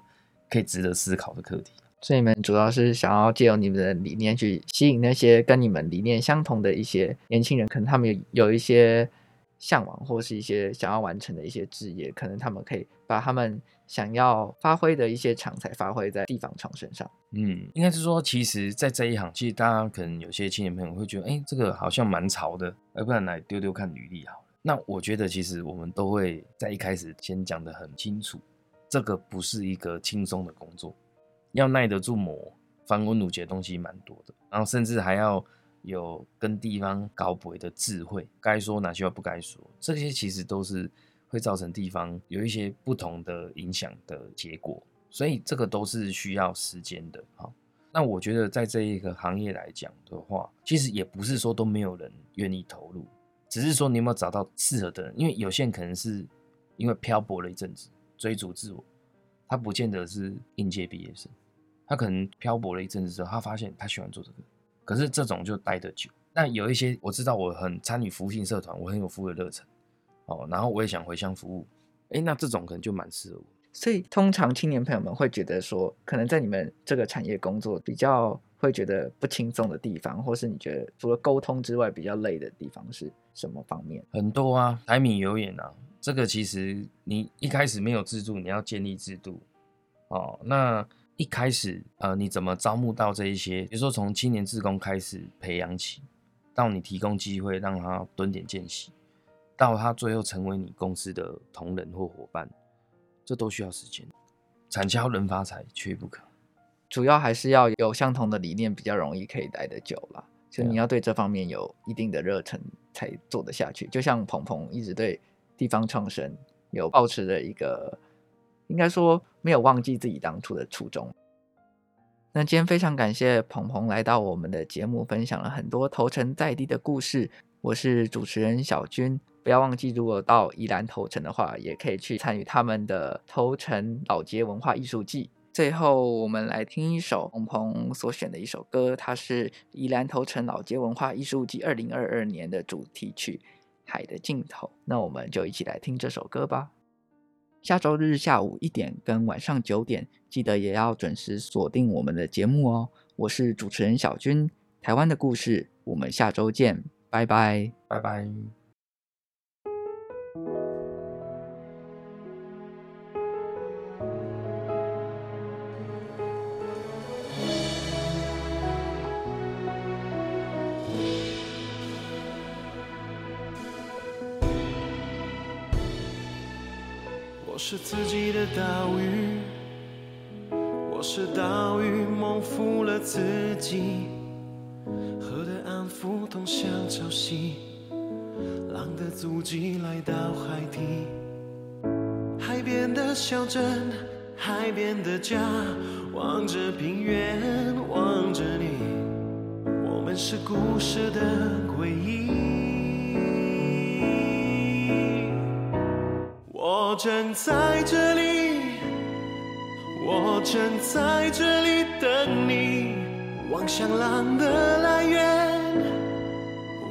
可以值得思考的课题。所以你们主要是想要借由你们的理念去吸引那些跟你们理念相同的一些年轻人，可能他们有有一些向往或是一些想要完成的一些职业，可能他们可以把他们想要发挥的一些长才发挥在地方创身上。嗯，应该是说，其实，在这一行，其实大家可能有些青年朋友会觉得，哎，这个好像蛮潮的，要不然来丢丢看履历好。那我觉得，其实我们都会在一开始先讲得很清楚，这个不是一个轻松的工作，要耐得住磨，繁文縟节的东西蛮多的，然后甚至还要有跟地方交陪的智慧，该说哪些话不该说，这些其实都是会造成地方有一些不同的影响的结果，所以这个都是需要时间的。好，那我觉得在这一个行业来讲的话，其实也不是说都没有人愿意投入。只是说你有没有找到适合的人？因为有些人可能是因为漂泊了一阵子，追逐自我，他不见得是应届毕业生，他可能漂泊了一阵子之后，他发现他喜欢做这个，可是这种就待得久。那有一些我知道，我很参与服务性社团，我很有服务的热忱，哦，然后我也想回乡服务，哎，那这种可能就蛮适合我。所以，通常青年朋友们会觉得说，可能在你们这个产业工作比较会觉得不轻松的地方，或是你觉得除了沟通之外比较累的地方是什么方面？很多啊，柴米油盐啊，这个其实你一开始没有制度，你要建立制度哦。那一开始呃，你怎么招募到这一些？比如说从青年志工开始培养起，到你提供机会让他蹲点见习，到他最后成为你公司的同仁或伙伴。这都需要时间，产销人发财缺一不可。主要还是要有相同的理念，比较容易可以待得久了。所以你要对这方面有一定的热忱，才做得下去。就像鹏鹏一直对地方创生有保持的一个，应该说没有忘记自己当初的初衷。那今天非常感谢鹏鹏来到我们的节目，分享了很多投城在地的故事。我是主持人小军。不要忘记，如果到宜兰投城的话，也可以去参与他们的投城老街文化艺术季。最后，我们来听一首鹏鹏所选的一首歌，它是宜兰头城老街文化艺术季二零二二年的主题曲《海的尽头》。那我们就一起来听这首歌吧。下周日下午一点跟晚上九点，记得也要准时锁定我们的节目哦。我是主持人小钧，台湾的故事，我们下周见，拜拜，拜拜。我是自己的岛屿，我是岛屿梦负了自己。河的安抚通向潮汐，浪的足迹来到海底。海边的小镇，海边的家，望着平原，望着你，我们是故事的回忆。我正在这里，我正在这里等你，望向浪的来源，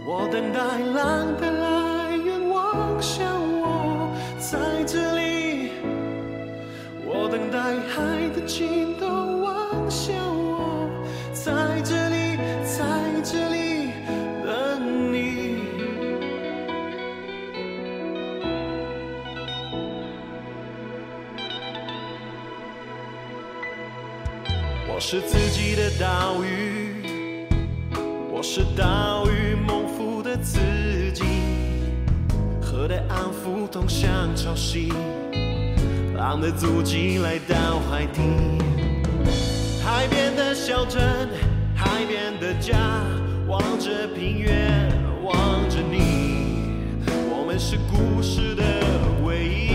我等待浪的来源，望向我，在这里，我等待海的尽头，望向我是自己的岛屿，我是岛屿梦负的自己。河的安抚通向潮汐，浪的足迹来到海底。海边的小镇，海边的家，望着平原，望着你，我们是故事的唯一。